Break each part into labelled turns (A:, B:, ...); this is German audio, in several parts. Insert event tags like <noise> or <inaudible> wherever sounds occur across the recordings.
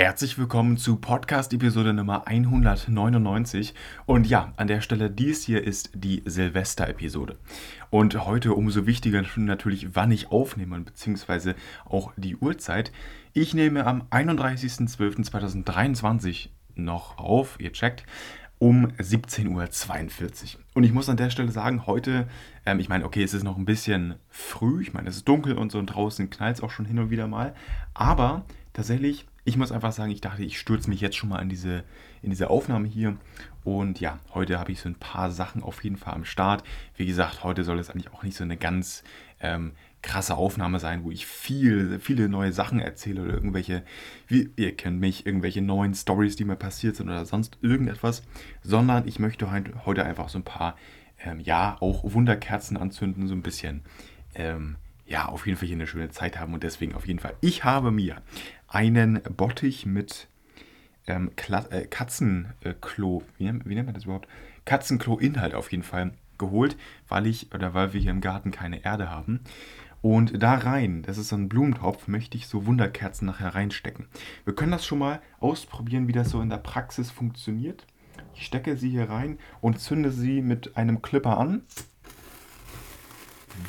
A: Herzlich willkommen zu Podcast-Episode Nummer 199. Und ja, an der Stelle, dies hier ist die Silvester-Episode. Und heute umso wichtiger natürlich, wann ich aufnehme, beziehungsweise auch die Uhrzeit. Ich nehme am 31.12.2023 noch auf, ihr checkt, um 17.42 Uhr. Und ich muss an der Stelle sagen, heute, ähm, ich meine, okay, es ist noch ein bisschen früh, ich meine, es ist dunkel und so und draußen knallt es auch schon hin und wieder mal, aber tatsächlich ich muss einfach sagen, ich dachte, ich stürze mich jetzt schon mal in diese, in diese Aufnahme hier. Und ja, heute habe ich so ein paar Sachen auf jeden Fall am Start. Wie gesagt, heute soll es eigentlich auch nicht so eine ganz ähm, krasse Aufnahme sein, wo ich viel, viele neue Sachen erzähle oder irgendwelche, wie, ihr kennt mich, irgendwelche neuen Stories, die mir passiert sind oder sonst irgendetwas, sondern ich möchte heute einfach so ein paar, ähm, ja, auch Wunderkerzen anzünden, so ein bisschen, ähm, ja, auf jeden Fall hier eine schöne Zeit haben und deswegen auf jeden Fall, ich habe mir einen Bottich mit ähm, äh, Katzenklo, wie, wie nennt man das überhaupt? Katzenklo-Inhalt auf jeden Fall geholt, weil ich oder weil wir hier im Garten keine Erde haben. Und da rein, das ist so ein Blumentopf, möchte ich so Wunderkerzen nachher reinstecken. Wir können das schon mal ausprobieren, wie das so in der Praxis funktioniert. Ich stecke sie hier rein und zünde sie mit einem Clipper an.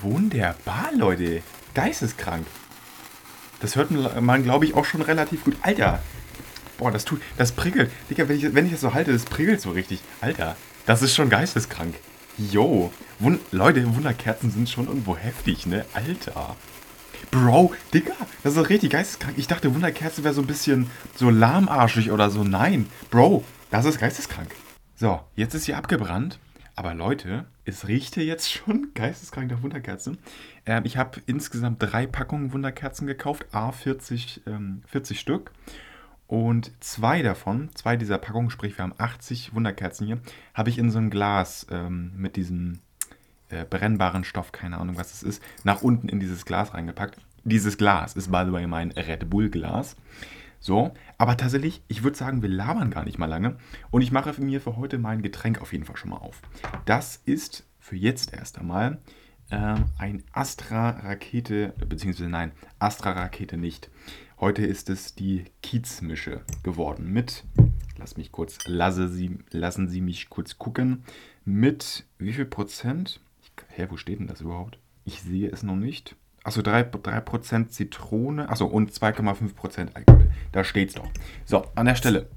A: Wunderbar, Leute. Geisteskrank. Das hört man, glaube ich, auch schon relativ gut. Alter! Boah, das tut. Das prickelt. Digga, wenn ich, wenn ich das so halte, das prickelt so richtig. Alter, das ist schon geisteskrank. Yo. Wund Leute, Wunderkerzen sind schon irgendwo heftig, ne? Alter. Bro, Digga, das ist richtig geisteskrank. Ich dachte, Wunderkerze wäre so ein bisschen so lahmarschig oder so. Nein, Bro, das ist geisteskrank. So, jetzt ist sie abgebrannt. Aber Leute, es riecht hier jetzt schon geisteskrank nach Wunderkerzen. Ähm, ich habe insgesamt drei Packungen Wunderkerzen gekauft, a 40, ähm, 40 Stück. Und zwei davon, zwei dieser Packungen, sprich wir haben 80 Wunderkerzen hier, habe ich in so ein Glas ähm, mit diesem äh, brennbaren Stoff, keine Ahnung was es ist, nach unten in dieses Glas reingepackt. Dieses Glas ist by the way mein Red Bull Glas. So, aber tatsächlich, ich würde sagen, wir labern gar nicht mal lange. Und ich mache mir für heute mein Getränk auf jeden Fall schon mal auf. Das ist für jetzt erst einmal äh, ein Astra-Rakete, beziehungsweise nein, Astra-Rakete nicht. Heute ist es die Kiezmische geworden mit, lass mich kurz, lasse Sie, lassen Sie mich kurz gucken, mit wie viel Prozent? Hä, wo steht denn das überhaupt? Ich sehe es noch nicht. Achso, 3%, 3 Zitrone. Achso, und 2,5% Alkohol. Da steht's doch. So, an der Stelle.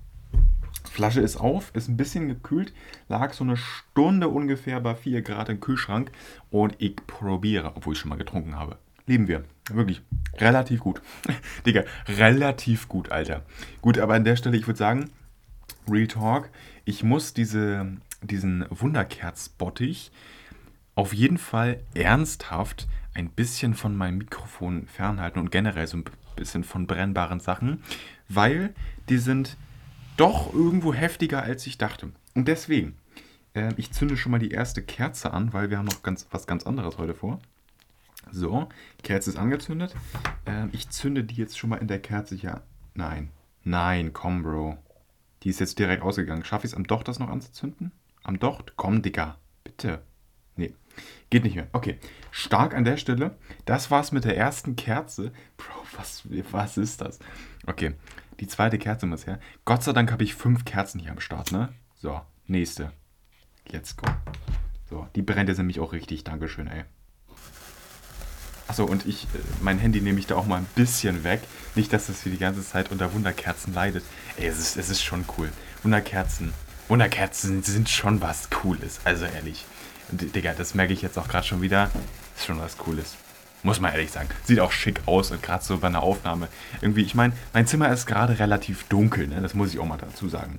A: Flasche ist auf, ist ein bisschen gekühlt, lag so eine Stunde ungefähr bei 4 Grad im Kühlschrank und ich probiere, obwohl ich schon mal getrunken habe. Lieben wir. Wirklich. Relativ gut. <laughs> Digga, relativ gut, Alter. Gut, aber an der Stelle, ich würde sagen, Real Talk, ich muss diese, diesen Wunderkerzbottich auf jeden Fall ernsthaft ein bisschen von meinem Mikrofon fernhalten und generell so ein bisschen von brennbaren Sachen, weil die sind doch irgendwo heftiger, als ich dachte. Und deswegen, äh, ich zünde schon mal die erste Kerze an, weil wir haben noch ganz, was ganz anderes heute vor. So, Kerze ist angezündet. Äh, ich zünde die jetzt schon mal in der Kerze hier. Nein, nein, komm, Bro. Die ist jetzt direkt ausgegangen. Schaffe ich es am Docht, das noch anzuzünden? Am Docht? Komm, Dicker. Bitte. Geht nicht mehr. Okay, stark an der Stelle. Das war's mit der ersten Kerze. Bro, was, was ist das? Okay, die zweite Kerze muss her. Gott sei Dank habe ich fünf Kerzen hier am Start, ne? So, nächste. Let's go. So, die brennt jetzt nämlich auch richtig. Dankeschön, ey. Achso, und ich, äh, mein Handy nehme ich da auch mal ein bisschen weg. Nicht, dass das hier die ganze Zeit unter Wunderkerzen leidet. Ey, es ist, es ist schon cool. Wunderkerzen. Wunderkerzen sind schon was Cooles. Also ehrlich. Digga, das merke ich jetzt auch gerade schon wieder. Ist schon was Cooles. Muss man ehrlich sagen. Sieht auch schick aus und gerade so bei einer Aufnahme. Irgendwie, ich meine, mein Zimmer ist gerade relativ dunkel, ne? das muss ich auch mal dazu sagen.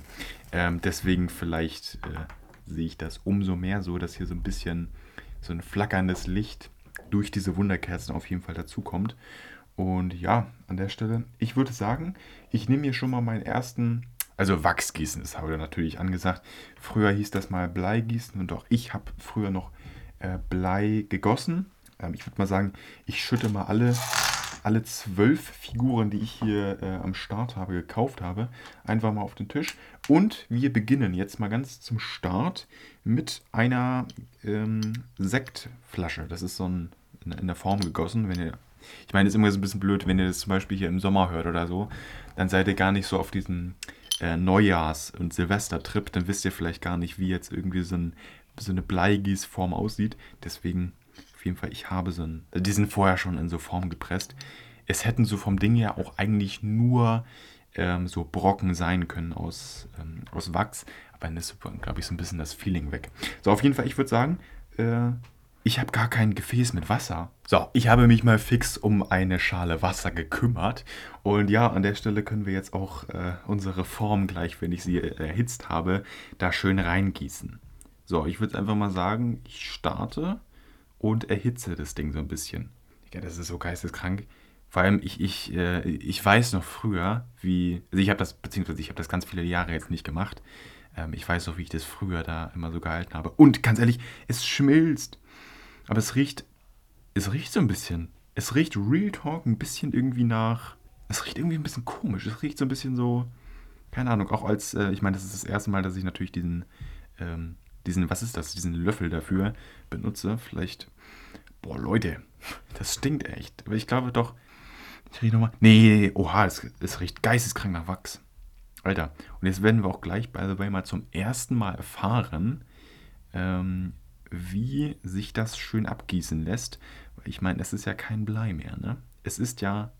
A: Ähm, deswegen vielleicht äh, sehe ich das umso mehr so, dass hier so ein bisschen so ein flackerndes Licht durch diese Wunderkerzen auf jeden Fall dazukommt. Und ja, an der Stelle, ich würde sagen, ich nehme hier schon mal meinen ersten also Wachsgießen ist heute natürlich angesagt. Früher hieß das mal Bleigießen und auch ich habe früher noch äh, Blei gegossen. Ähm, ich würde mal sagen, ich schütte mal alle, alle zwölf Figuren, die ich hier äh, am Start habe, gekauft habe, einfach mal auf den Tisch. Und wir beginnen jetzt mal ganz zum Start mit einer ähm, Sektflasche. Das ist so ein, in, in der Form gegossen. Wenn ihr, ich meine, es ist immer so ein bisschen blöd, wenn ihr das zum Beispiel hier im Sommer hört oder so dann seid ihr gar nicht so auf diesen äh, Neujahrs- und Silvestertrip, dann wisst ihr vielleicht gar nicht, wie jetzt irgendwie so, ein, so eine Bleigießform aussieht. Deswegen, auf jeden Fall, ich habe so einen, die sind vorher schon in so Form gepresst. Es hätten so vom Ding her auch eigentlich nur ähm, so Brocken sein können aus, ähm, aus Wachs, aber dann ist, glaube ich, so ein bisschen das Feeling weg. So, auf jeden Fall, ich würde sagen, äh, ich habe gar kein Gefäß mit Wasser. So, ich habe mich mal fix um eine Schale Wasser gekümmert. Und ja, an der Stelle können wir jetzt auch äh, unsere Form gleich, wenn ich sie äh, erhitzt habe, da schön reingießen. So, ich würde einfach mal sagen, ich starte und erhitze das Ding so ein bisschen. Ja, das ist so geisteskrank. Vor allem, ich, ich, äh, ich weiß noch früher, wie. Also ich habe das, beziehungsweise ich habe das ganz viele Jahre jetzt nicht gemacht. Ähm, ich weiß noch, wie ich das früher da immer so gehalten habe. Und ganz ehrlich, es schmilzt. Aber es riecht, es riecht so ein bisschen. Es riecht Real Talk ein bisschen irgendwie nach. Es riecht irgendwie ein bisschen komisch. Es riecht so ein bisschen so. Keine Ahnung, auch als, äh, ich meine, das ist das erste Mal, dass ich natürlich diesen, ähm, diesen, was ist das, diesen Löffel dafür benutze. Vielleicht, boah, Leute, <laughs> das stinkt echt. Aber ich glaube doch, ich rieche nochmal. Nee, oha, es, es riecht geisteskrank nach Wachs. Alter, und jetzt werden wir auch gleich, by the way, mal zum ersten Mal erfahren, ähm, wie sich das schön abgießen lässt. Ich meine, es ist ja kein Blei mehr, ne? Es ist ja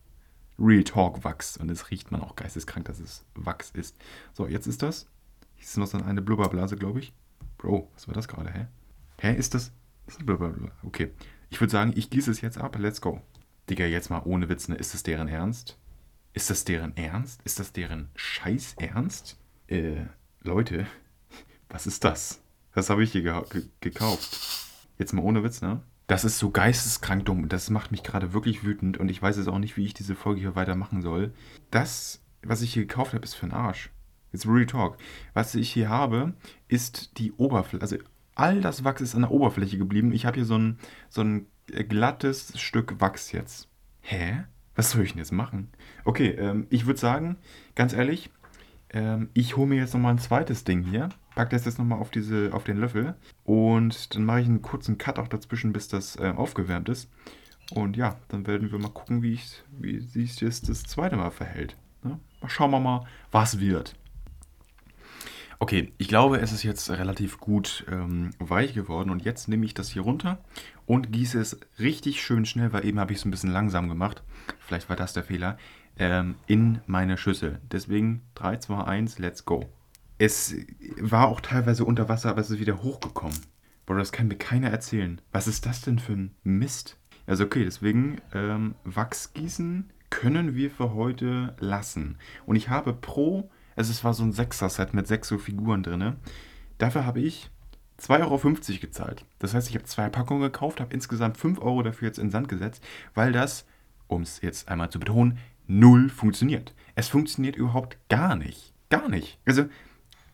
A: Real Talk Wachs und es riecht man auch geisteskrank, dass es Wachs ist. So, jetzt ist das. Hier ist noch so eine Blubberblase, glaube ich. Bro, was war das gerade, hä? Hä, ist das? ist eine Blubberblase. Okay. Ich würde sagen, ich gieße es jetzt ab. Let's go. Digga, jetzt mal ohne Witz, ne? Ist das deren Ernst? Ist das deren Ernst? Ist das deren Scheiß Ernst? Äh, Leute, <laughs> was ist das? Das habe ich hier ge gekauft. Jetzt mal ohne Witz, ne? Das ist so geisteskrank dumm. Das macht mich gerade wirklich wütend und ich weiß jetzt auch nicht, wie ich diese Folge hier weitermachen soll. Das, was ich hier gekauft habe, ist für den Arsch. Jetzt Real Talk. Was ich hier habe, ist die Oberfläche. Also all das Wachs ist an der Oberfläche geblieben. Ich habe hier so ein, so ein glattes Stück Wachs jetzt. Hä? Was soll ich denn jetzt machen? Okay, ähm, ich würde sagen, ganz ehrlich, ähm, ich hole mir jetzt nochmal ein zweites Ding hier packe das jetzt nochmal auf, auf den Löffel und dann mache ich einen kurzen Cut auch dazwischen, bis das äh, aufgewärmt ist. Und ja, dann werden wir mal gucken, wie, wie sich das das zweite Mal verhält. Ne? Mal schauen wir mal, was wird. Okay, ich glaube, es ist jetzt relativ gut ähm, weich geworden und jetzt nehme ich das hier runter und gieße es richtig schön schnell, weil eben habe ich es ein bisschen langsam gemacht. Vielleicht war das der Fehler. Ähm, in meine Schüssel. Deswegen 3, 2, 1, let's go. Es war auch teilweise unter Wasser, aber es ist wieder hochgekommen. Boah, das kann mir keiner erzählen. Was ist das denn für ein Mist? Also okay, deswegen ähm, Wachsgießen können wir für heute lassen. Und ich habe pro, also es war so ein Sechser-Set mit sechs so Figuren drin. Dafür habe ich 2,50 Euro gezahlt. Das heißt, ich habe zwei Packungen gekauft, habe insgesamt 5 Euro dafür jetzt in Sand gesetzt, weil das, um es jetzt einmal zu betonen, null funktioniert. Es funktioniert überhaupt gar nicht. Gar nicht. Also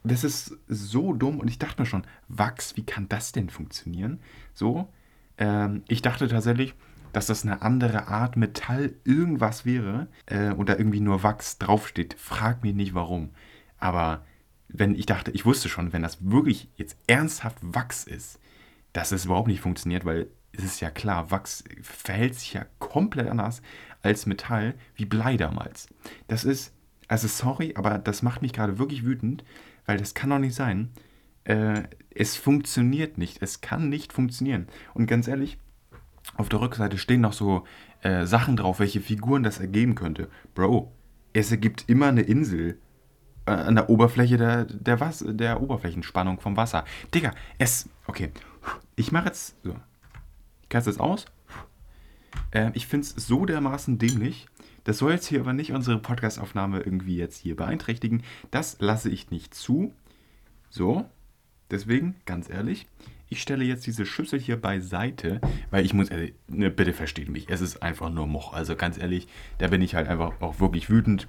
A: das ist so dumm und ich dachte mir schon, Wachs, wie kann das denn funktionieren? So, ähm, ich dachte tatsächlich, dass das eine andere Art Metall irgendwas wäre äh, und da irgendwie nur Wachs draufsteht. Frag mich nicht warum. Aber wenn ich dachte, ich wusste schon, wenn das wirklich jetzt ernsthaft Wachs ist, dass es überhaupt nicht funktioniert, weil es ist ja klar, Wachs verhält sich ja komplett anders als Metall wie Blei damals. Das ist, also sorry, aber das macht mich gerade wirklich wütend, weil das kann doch nicht sein. Äh, es funktioniert nicht. Es kann nicht funktionieren. Und ganz ehrlich, auf der Rückseite stehen noch so äh, Sachen drauf, welche Figuren das ergeben könnte. Bro, es ergibt immer eine Insel äh, an der Oberfläche der, der, Was der Oberflächenspannung vom Wasser. Digga, es. Okay. Ich mache jetzt. So. Ich kann es aus. Äh, ich finde es so dermaßen dämlich. Das soll jetzt hier aber nicht unsere Podcastaufnahme irgendwie jetzt hier beeinträchtigen. Das lasse ich nicht zu. So, deswegen, ganz ehrlich, ich stelle jetzt diese Schüssel hier beiseite, weil ich muss, äh, ne, bitte versteht mich, es ist einfach nur Moch. Also ganz ehrlich, da bin ich halt einfach auch wirklich wütend.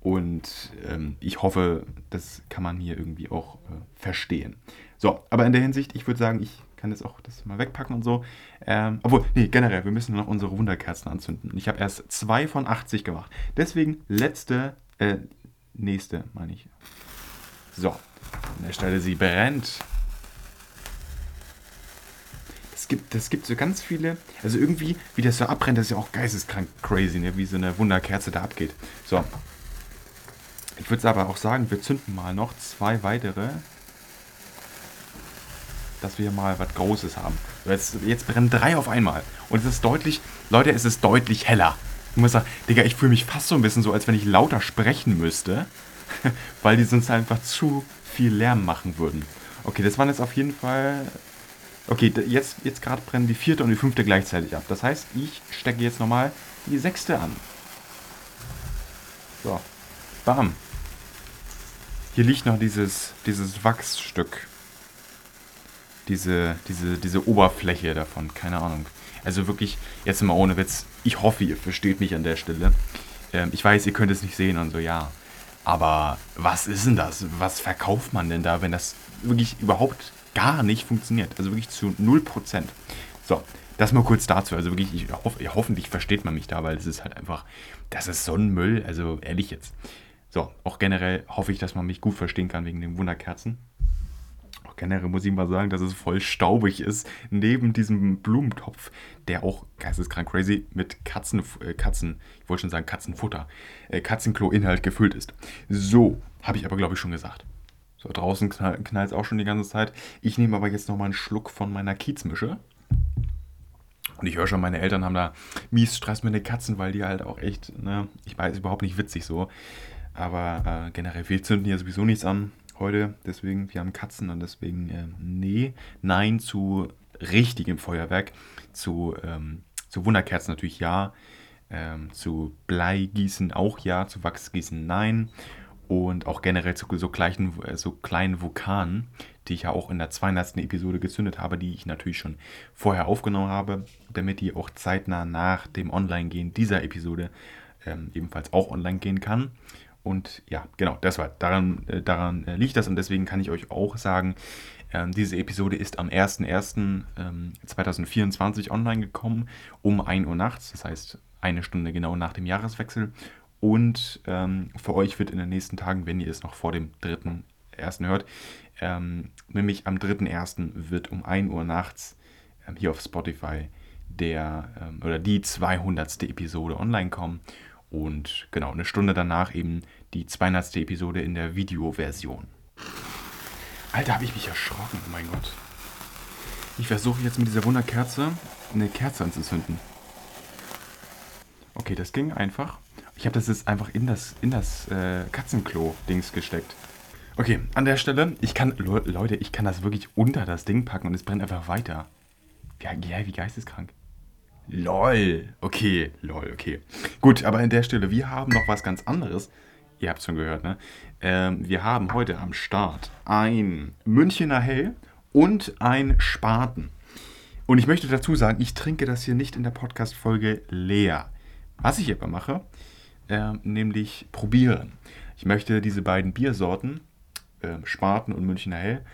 A: Und ähm, ich hoffe, das kann man hier irgendwie auch äh, verstehen. So, aber in der Hinsicht, ich würde sagen, ich kann jetzt auch das mal wegpacken und so. Ähm, obwohl, nee, generell, wir müssen noch unsere Wunderkerzen anzünden. Ich habe erst zwei von 80 gemacht. Deswegen letzte, äh, nächste, meine ich. So, an der Stelle, sie brennt. Es gibt, es gibt so ganz viele, also irgendwie, wie das so abbrennt, das ist ja auch geisteskrank crazy, ne? wie so eine Wunderkerze da abgeht. So, Ich würde aber auch sagen, wir zünden mal noch zwei weitere, dass wir mal was Großes haben. Jetzt, jetzt brennen drei auf einmal. Und es ist deutlich, Leute, es ist deutlich heller. Ich muss sagen, Digga, ich fühle mich fast so ein bisschen so, als wenn ich lauter sprechen müsste, <laughs> weil die sonst einfach zu viel Lärm machen würden. Okay, das waren jetzt auf jeden Fall. Okay, jetzt, jetzt gerade brennen die vierte und die fünfte gleichzeitig ab. Das heißt, ich stecke jetzt nochmal die sechste an. So. Bam. Hier liegt noch dieses, dieses Wachsstück. Diese, diese, diese Oberfläche davon. Keine Ahnung. Also wirklich, jetzt mal ohne Witz. Ich hoffe, ihr versteht mich an der Stelle. Ähm, ich weiß, ihr könnt es nicht sehen und so, ja. Aber was ist denn das? Was verkauft man denn da, wenn das wirklich überhaupt gar nicht funktioniert? Also wirklich zu 0%. So, das mal kurz dazu. Also wirklich, ich hoffe, hoffentlich versteht man mich da, weil es ist halt einfach, das ist Sonnenmüll. Also ehrlich jetzt. So, auch generell hoffe ich, dass man mich gut verstehen kann wegen den Wunderkerzen generell muss ich mal sagen, dass es voll staubig ist, neben diesem Blumentopf, der auch geisteskrank crazy mit Katzen, äh, Katzen, ich wollte schon sagen Katzenfutter, äh, Katzenklo-Inhalt gefüllt ist. So, habe ich aber glaube ich schon gesagt. So, draußen knall, knallt es auch schon die ganze Zeit. Ich nehme aber jetzt nochmal einen Schluck von meiner Kiezmische. Und ich höre schon, meine Eltern haben da mies Stress mit den Katzen, weil die halt auch echt, ne, ich weiß, überhaupt nicht witzig so. Aber äh, generell, wir zünden hier sowieso nichts an heute. Deswegen, wir haben Katzen und deswegen äh, nee, nein zu richtigem Feuerwerk. Zu, ähm, zu Wunderkerzen natürlich ja. Ähm, zu Bleigießen auch ja. Zu Wachsgießen nein. Und auch generell zu so, gleichen, äh, so kleinen Vulkanen, die ich ja auch in der 200. Episode gezündet habe, die ich natürlich schon vorher aufgenommen habe, damit die auch zeitnah nach dem Online-Gehen dieser Episode ähm, ebenfalls auch online gehen kann. Und ja, genau, das war, daran, äh, daran äh, liegt das und deswegen kann ich euch auch sagen, ähm, diese Episode ist am 01.01.2024 ähm, online gekommen, um 1 Uhr nachts, das heißt eine Stunde genau nach dem Jahreswechsel. Und ähm, für euch wird in den nächsten Tagen, wenn ihr es noch vor dem 3.1. hört, ähm, nämlich am 3.1. wird um 1 Uhr nachts ähm, hier auf Spotify der ähm, oder die 200. Episode online kommen. Und genau, eine Stunde danach eben die 200. Episode in der Videoversion. Alter, habe ich mich erschrocken, oh mein Gott. Ich versuche jetzt mit dieser Wunderkerze eine Kerze anzuzünden. Okay, das ging einfach. Ich habe das jetzt einfach in das, in das äh, Katzenklo-Dings gesteckt. Okay, an der Stelle, ich kann, Leute, ich kann das wirklich unter das Ding packen und es brennt einfach weiter. Ja, wie geisteskrank. LOL. Okay, lol, okay. Gut, aber an der Stelle, wir haben noch was ganz anderes. Ihr habt es schon gehört, ne? Ähm, wir haben heute am Start ein Münchener Hell und ein Spaten. Und ich möchte dazu sagen, ich trinke das hier nicht in der Podcast-Folge leer. Was ich aber mache, äh, nämlich probieren. Ich möchte diese beiden Biersorten, äh, Spaten und Münchener Hell,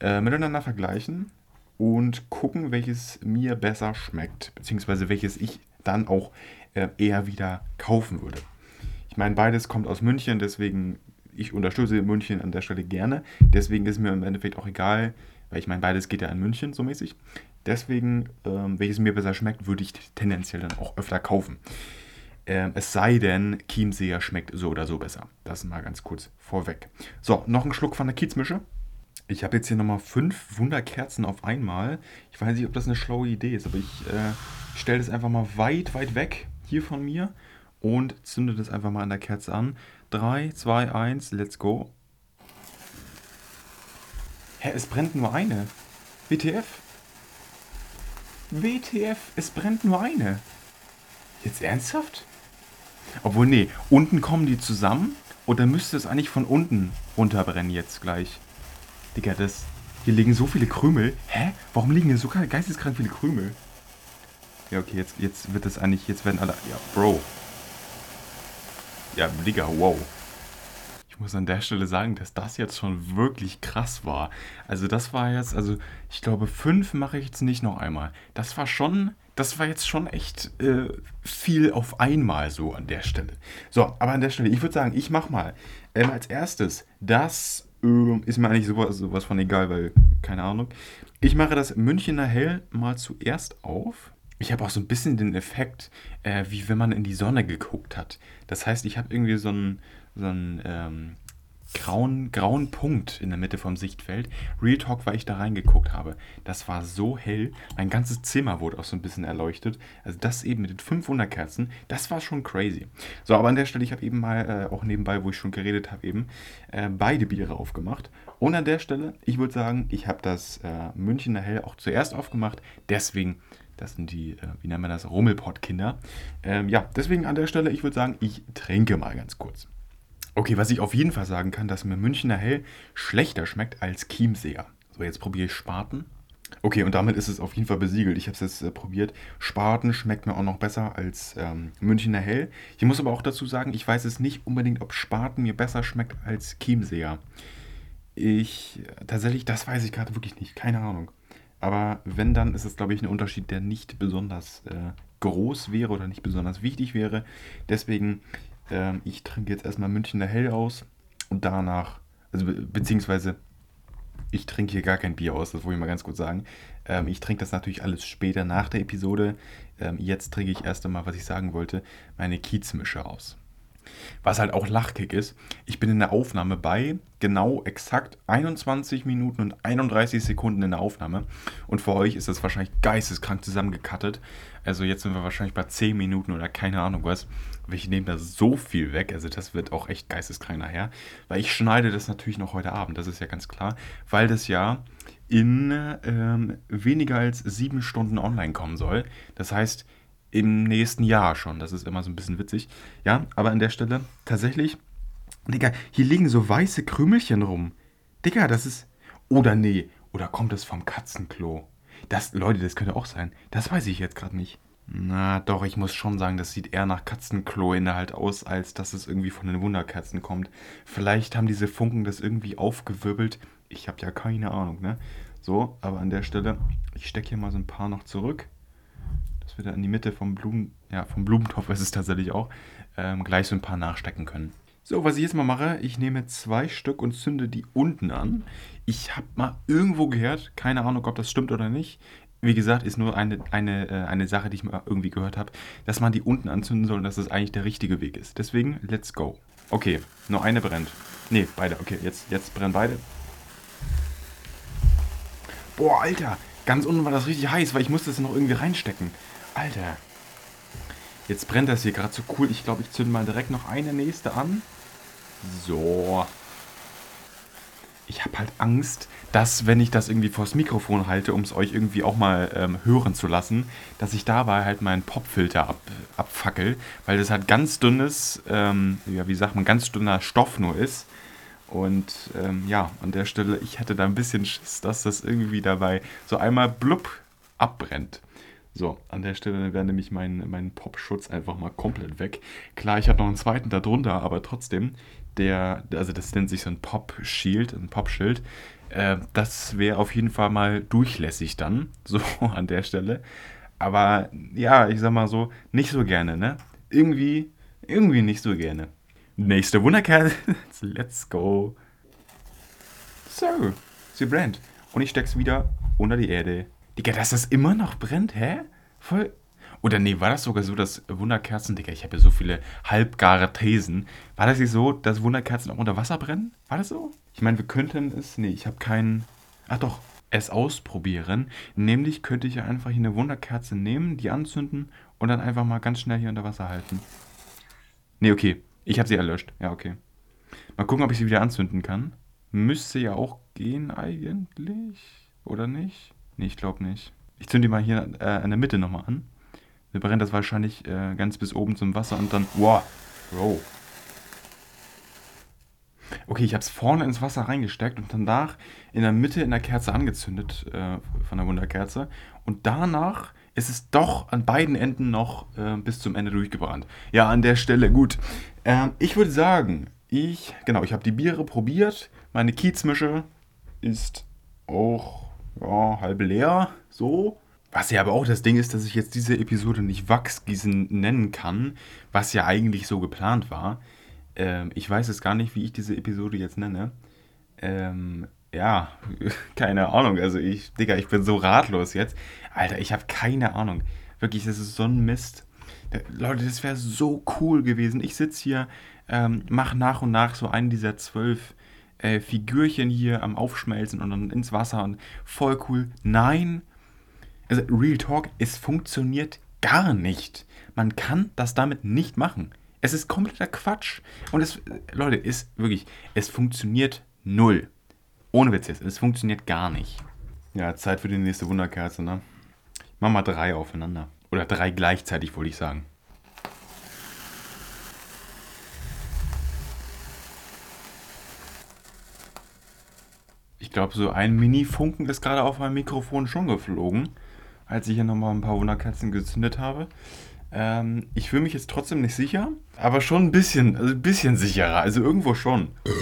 A: äh, miteinander vergleichen und gucken, welches mir besser schmeckt, beziehungsweise welches ich dann auch äh, eher wieder kaufen würde. Ich meine, beides kommt aus München, deswegen ich unterstütze München an der Stelle gerne. Deswegen ist mir im Endeffekt auch egal, weil ich meine, beides geht ja in München so mäßig. Deswegen, ähm, welches mir besser schmeckt, würde ich tendenziell dann auch öfter kaufen. Ähm, es sei denn, Chiemseer schmeckt so oder so besser. Das mal ganz kurz vorweg. So, noch ein Schluck von der Kiezmische. Ich habe jetzt hier nochmal fünf Wunderkerzen auf einmal. Ich weiß nicht, ob das eine schlaue Idee ist, aber ich äh, stelle das einfach mal weit, weit weg hier von mir und zünde das einfach mal an der Kerze an. 3, 2, 1, let's go. Hä, es brennt nur eine. WTF? WTF, es brennt nur eine. Jetzt ernsthaft? Obwohl, nee, unten kommen die zusammen und dann müsste es eigentlich von unten runterbrennen jetzt gleich. Digga, das. Hier liegen so viele Krümel. Hä? Warum liegen hier so geisteskrank viele Krümel? Ja, okay, jetzt, jetzt wird das eigentlich. Jetzt werden alle. Ja, Bro. Ja, Digga, wow. Ich muss an der Stelle sagen, dass das jetzt schon wirklich krass war. Also, das war jetzt. Also, ich glaube, fünf mache ich jetzt nicht noch einmal. Das war schon. Das war jetzt schon echt äh, viel auf einmal so an der Stelle. So, aber an der Stelle, ich würde sagen, ich mache mal ähm, als erstes das ist mir eigentlich sowas, sowas von egal, weil, keine Ahnung. Ich mache das Münchener Hell mal zuerst auf. Ich habe auch so ein bisschen den Effekt, äh, wie wenn man in die Sonne geguckt hat. Das heißt, ich habe irgendwie so einen, so einen ähm, grauen, grauen Punkt in der Mitte vom Sichtfeld. Real Talk, weil ich da reingeguckt habe. Das war so hell. Mein ganzes Zimmer wurde auch so ein bisschen erleuchtet. Also das eben mit den 500 Kerzen, das war schon crazy. So, aber an der Stelle, ich habe eben mal, äh, auch nebenbei, wo ich schon geredet habe, eben äh, beide Biere aufgemacht. Und an der Stelle, ich würde sagen, ich habe das äh, Münchner Hell auch zuerst aufgemacht. Deswegen das sind die, äh, wie nennt man das, Rummelpott-Kinder. Ähm, ja, deswegen an der Stelle, ich würde sagen, ich trinke mal ganz kurz. Okay, was ich auf jeden Fall sagen kann, dass mir Münchner Hell schlechter schmeckt als Chiemseer. So, jetzt probiere ich Spaten. Okay, und damit ist es auf jeden Fall besiegelt. Ich habe es jetzt äh, probiert. Spaten schmeckt mir auch noch besser als ähm, Münchner Hell. Ich muss aber auch dazu sagen, ich weiß es nicht unbedingt, ob Spaten mir besser schmeckt als Chiemseer. Ich, tatsächlich, das weiß ich gerade wirklich nicht. Keine Ahnung. Aber wenn, dann ist es, glaube ich, ein Unterschied, der nicht besonders äh, groß wäre oder nicht besonders wichtig wäre. Deswegen, ähm, ich trinke jetzt erstmal Münchner Hell aus und danach, also be beziehungsweise ich trinke hier gar kein Bier aus, das wollte ich mal ganz kurz sagen. Ähm, ich trinke das natürlich alles später nach der Episode. Ähm, jetzt trinke ich erst einmal, was ich sagen wollte, meine Kiezmische aus. Was halt auch lachkick ist, ich bin in der Aufnahme bei genau exakt 21 Minuten und 31 Sekunden in der Aufnahme. Und für euch ist das wahrscheinlich geisteskrank zusammengekattet. Also jetzt sind wir wahrscheinlich bei 10 Minuten oder keine Ahnung was. Ich nehme da so viel weg. Also das wird auch echt geisteskrank nachher. Weil ich schneide das natürlich noch heute Abend, das ist ja ganz klar. Weil das ja in ähm, weniger als sieben Stunden online kommen soll. Das heißt, im nächsten Jahr schon. Das ist immer so ein bisschen witzig. Ja, aber an der Stelle tatsächlich, Digga, hier liegen so weiße Krümelchen rum. Digga, das ist. Oder nee, oder kommt das vom Katzenklo? Das, Leute, das könnte auch sein. Das weiß ich jetzt gerade nicht. Na doch, ich muss schon sagen, das sieht eher nach Katzenklo-Inhalt aus, als dass es irgendwie von den Wunderkerzen kommt. Vielleicht haben diese Funken das irgendwie aufgewirbelt. Ich habe ja keine Ahnung, ne? So, aber an der Stelle, ich stecke hier mal so ein paar noch zurück dass wir da in die Mitte vom, Blumen, ja, vom Blumentopf ist es tatsächlich auch, ähm, gleich so ein paar nachstecken können. So, was ich jetzt mal mache, ich nehme zwei Stück und zünde die unten an. Ich habe mal irgendwo gehört, keine Ahnung, ob das stimmt oder nicht. Wie gesagt, ist nur eine, eine, äh, eine Sache, die ich mal irgendwie gehört habe, dass man die unten anzünden soll und dass das eigentlich der richtige Weg ist. Deswegen, let's go. Okay, nur eine brennt. Ne, beide. Okay, jetzt, jetzt brennen beide. Boah, Alter, ganz unten war das richtig heiß, weil ich musste es noch irgendwie reinstecken. Alter. Jetzt brennt das hier gerade so cool. Ich glaube, ich zünde mal direkt noch eine nächste an. So. Ich habe halt Angst, dass, wenn ich das irgendwie vors Mikrofon halte, um es euch irgendwie auch mal ähm, hören zu lassen, dass ich dabei halt meinen Popfilter ab, abfackel, weil das halt ganz dünnes, ähm, ja, wie sagt man, ganz dünner Stoff nur ist. Und ähm, ja, an der Stelle, ich hätte da ein bisschen Schiss, dass das irgendwie dabei so einmal blub abbrennt. So, an der Stelle wäre nämlich mein, mein Popschutz einfach mal komplett weg. Klar, ich habe noch einen zweiten darunter, aber trotzdem, der, also das nennt sich so ein Pop-Shield, ein Pop-Schild. Äh, das wäre auf jeden Fall mal durchlässig dann, <laughs> so an der Stelle. Aber ja, ich sag mal so, nicht so gerne, ne? Irgendwie, irgendwie nicht so gerne. Nächste Wunderkerl. <laughs> Let's go. So, sie brennt. Und ich steck's wieder unter die Erde. Digga, dass das immer noch brennt, hä? Voll. Oder nee, war das sogar so, dass Wunderkerzen, Digga, ich habe ja so viele halbgare Thesen. War das nicht so, dass Wunderkerzen auch unter Wasser brennen? War das so? Ich meine, wir könnten es, nee, ich habe keinen, ach doch, es ausprobieren. Nämlich könnte ich ja einfach hier eine Wunderkerze nehmen, die anzünden und dann einfach mal ganz schnell hier unter Wasser halten. Nee, okay, ich habe sie erlöscht. Ja, okay. Mal gucken, ob ich sie wieder anzünden kann. Müsste ja auch gehen eigentlich, oder nicht? Nee, ich glaube nicht. Ich zünde die mal hier äh, in der Mitte nochmal an. Wir brennt das wahrscheinlich äh, ganz bis oben zum Wasser und dann. Wow, Bro. Okay, ich habe es vorne ins Wasser reingesteckt und danach in der Mitte in der Kerze angezündet äh, von der Wunderkerze. Und danach ist es doch an beiden Enden noch äh, bis zum Ende durchgebrannt. Ja, an der Stelle gut. Ähm, ich würde sagen, ich, genau, ich habe die Biere probiert. Meine Kiezmische ist auch ja, halb leer, so. Was ja aber auch das Ding ist, dass ich jetzt diese Episode nicht Wachsgießen nennen kann, was ja eigentlich so geplant war. Ähm, ich weiß jetzt gar nicht, wie ich diese Episode jetzt nenne. Ähm, ja, <laughs> keine Ahnung. Also ich, Digga, ich bin so ratlos jetzt. Alter, ich habe keine Ahnung. Wirklich, das ist so ein Mist. Leute, das wäre so cool gewesen. Ich sitze hier ähm, mach nach und nach so einen dieser zwölf äh, Figürchen hier am Aufschmelzen und dann ins Wasser und voll cool. Nein, also Real Talk, es funktioniert gar nicht. Man kann das damit nicht machen. Es ist kompletter Quatsch. Und es, Leute, ist wirklich, es funktioniert null. Ohne Witz jetzt, es funktioniert gar nicht. Ja, Zeit für die nächste Wunderkerze, ne? Mach mal drei aufeinander. Oder drei gleichzeitig, wollte ich sagen. Glaube, so ein Mini-Funken ist gerade auf meinem Mikrofon schon geflogen, als ich hier nochmal ein paar Wunderkerzen gezündet habe. Ähm, ich fühle mich jetzt trotzdem nicht sicher, aber schon ein bisschen, also ein bisschen sicherer. Also irgendwo schon. <laughs>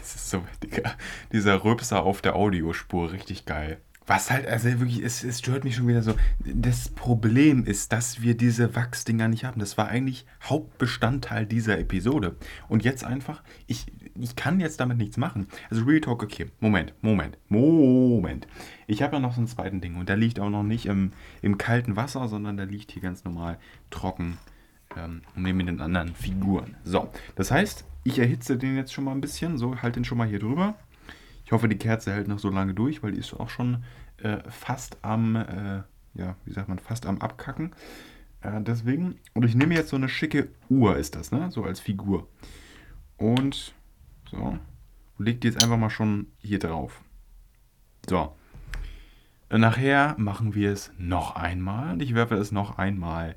A: Das ist so, Digga, dieser Röpser auf der Audiospur, richtig geil. Was halt, also wirklich, es, es stört mich schon wieder so. Das Problem ist, dass wir diese Wachsdinger nicht haben. Das war eigentlich Hauptbestandteil dieser Episode. Und jetzt einfach, ich, ich kann jetzt damit nichts machen. Also Real Talk, okay, Moment, Moment, Moment. Ich habe ja noch so ein zweites Ding und der liegt auch noch nicht im, im kalten Wasser, sondern der liegt hier ganz normal trocken ähm, neben den anderen Figuren. So, das heißt, ich erhitze den jetzt schon mal ein bisschen, so, halt den schon mal hier drüber. Ich hoffe, die Kerze hält noch so lange durch, weil die ist auch schon äh, fast am, äh, ja, wie sagt man, fast am Abkacken. Äh, deswegen, und ich nehme jetzt so eine schicke Uhr, ist das, ne? So als Figur. Und so, und leg die jetzt einfach mal schon hier drauf. So. Und nachher machen wir es noch einmal. Und ich werfe es noch einmal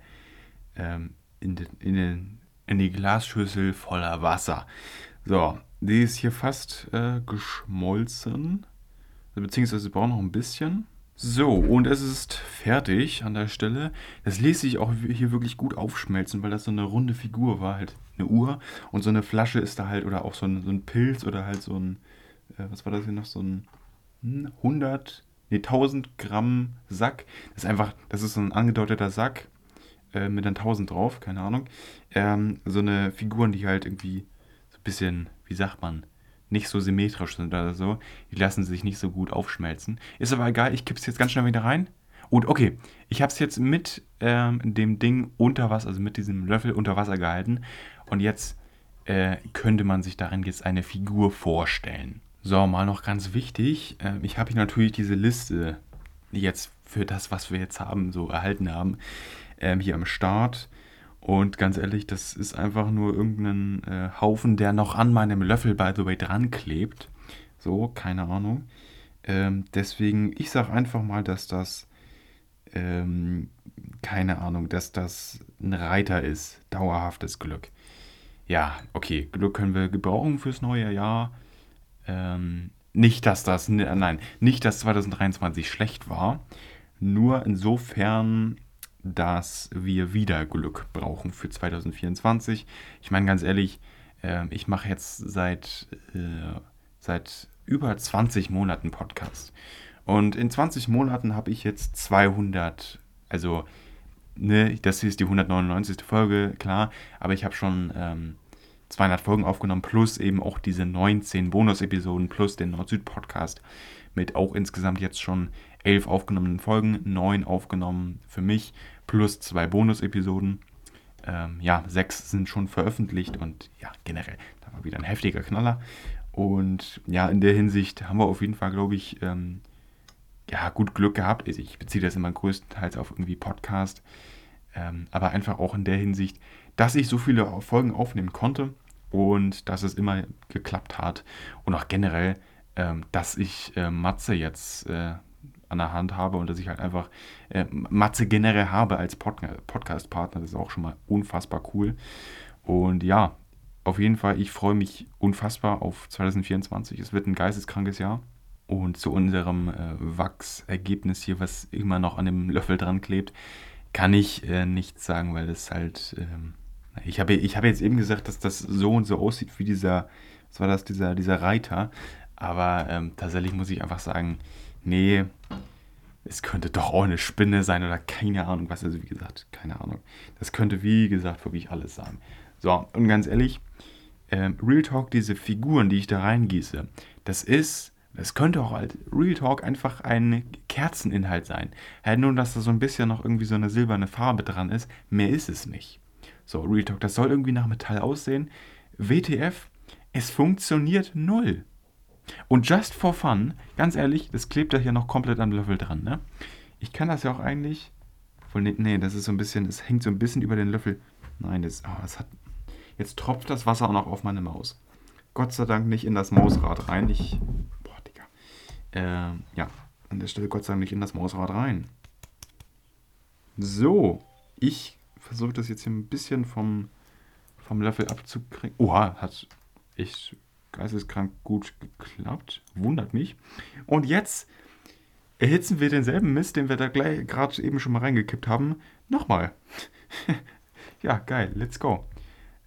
A: ähm, in, den, in, den, in die Glasschüssel voller Wasser. So, die ist hier fast äh, geschmolzen. Beziehungsweise braucht noch ein bisschen. So, und es ist fertig an der Stelle. Das ließ sich auch hier wirklich gut aufschmelzen, weil das so eine runde Figur war, halt eine Uhr. Und so eine Flasche ist da halt, oder auch so ein, so ein Pilz oder halt so ein, äh, was war das hier noch, so ein 100, hm, nee, 1000 Gramm Sack. Das ist einfach, das ist so ein angedeuteter Sack äh, mit dann 1000 drauf, keine Ahnung. Ähm, so eine Figuren, die halt irgendwie so ein bisschen wie sagt man, nicht so symmetrisch sind oder so. Die lassen sich nicht so gut aufschmelzen. Ist aber egal, ich kipp's jetzt ganz schnell wieder rein. Und okay, ich habe es jetzt mit ähm, dem Ding unter Wasser, also mit diesem Löffel unter Wasser gehalten. Und jetzt äh, könnte man sich darin jetzt eine Figur vorstellen. So, mal noch ganz wichtig. Äh, ich habe hier natürlich diese Liste jetzt für das, was wir jetzt haben, so erhalten haben, ähm, hier am Start. Und ganz ehrlich, das ist einfach nur irgendein äh, Haufen, der noch an meinem Löffel, by the way, dran klebt. So, keine Ahnung. Ähm, deswegen, ich sage einfach mal, dass das, ähm, keine Ahnung, dass das ein Reiter ist. Dauerhaftes Glück. Ja, okay, Glück können wir gebrauchen fürs neue Jahr. Ähm, nicht, dass das, nein, nicht, dass 2023 schlecht war. Nur insofern dass wir wieder Glück brauchen für 2024. Ich meine ganz ehrlich, äh, ich mache jetzt seit, äh, seit über 20 Monaten Podcast. Und in 20 Monaten habe ich jetzt 200, also ne, das hier ist die 199. Folge, klar, aber ich habe schon ähm, 200 Folgen aufgenommen, plus eben auch diese 19 Bonus-Episoden, plus den Nord-Süd-Podcast mit auch insgesamt jetzt schon 11 aufgenommenen Folgen, 9 aufgenommen für mich plus zwei Bonus-Episoden. Ähm, ja, sechs sind schon veröffentlicht und ja, generell, da war wieder ein heftiger Knaller. Und ja, in der Hinsicht haben wir auf jeden Fall, glaube ich, ähm, ja, gut Glück gehabt. Also ich beziehe das immer größtenteils auf irgendwie Podcast. Ähm, aber einfach auch in der Hinsicht, dass ich so viele Folgen aufnehmen konnte und dass es immer geklappt hat. Und auch generell, ähm, dass ich äh, Matze jetzt äh, an der Hand habe und dass ich halt einfach äh, Matze generell habe als Pod Podcast-Partner. Das ist auch schon mal unfassbar cool. Und ja, auf jeden Fall, ich freue mich unfassbar auf 2024. Es wird ein geisteskrankes Jahr. Und zu unserem äh, Wachsergebnis hier, was immer noch an dem Löffel dran klebt, kann ich äh, nichts sagen, weil es halt. Ähm, ich habe ich hab jetzt eben gesagt, dass das so und so aussieht wie dieser, was war das, dieser, dieser Reiter. Aber ähm, tatsächlich muss ich einfach sagen, nee, es könnte doch auch eine Spinne sein oder keine Ahnung was. Also wie gesagt, keine Ahnung. Das könnte wie gesagt wirklich alles sein. So, und ganz ehrlich, äh, Real Talk, diese Figuren, die ich da reingieße, das ist, das könnte auch halt Real Talk einfach ein Kerzeninhalt sein. Halt nur, dass da so ein bisschen noch irgendwie so eine silberne Farbe dran ist. Mehr ist es nicht. So, Real Talk, das soll irgendwie nach Metall aussehen. WTF, es funktioniert null. Und just for fun, ganz ehrlich, das klebt ja hier noch komplett am Löffel dran, ne? Ich kann das ja auch eigentlich. Nee, nee, das ist so ein bisschen, es hängt so ein bisschen über den Löffel. Nein, das, oh, das hat. Jetzt tropft das Wasser auch noch auf meine Maus. Gott sei Dank nicht in das Mausrad rein. Ich. Boah, Digga. Äh, ja, an der Stelle Gott sei Dank nicht in das Mausrad rein. So, ich versuche das jetzt hier ein bisschen vom, vom Löffel abzukriegen. Oha, hat echt geisteskrank gut geklappt. Wundert mich. Und jetzt erhitzen wir denselben Mist, den wir da gleich gerade eben schon mal reingekippt haben, nochmal. <laughs> ja, geil, let's go.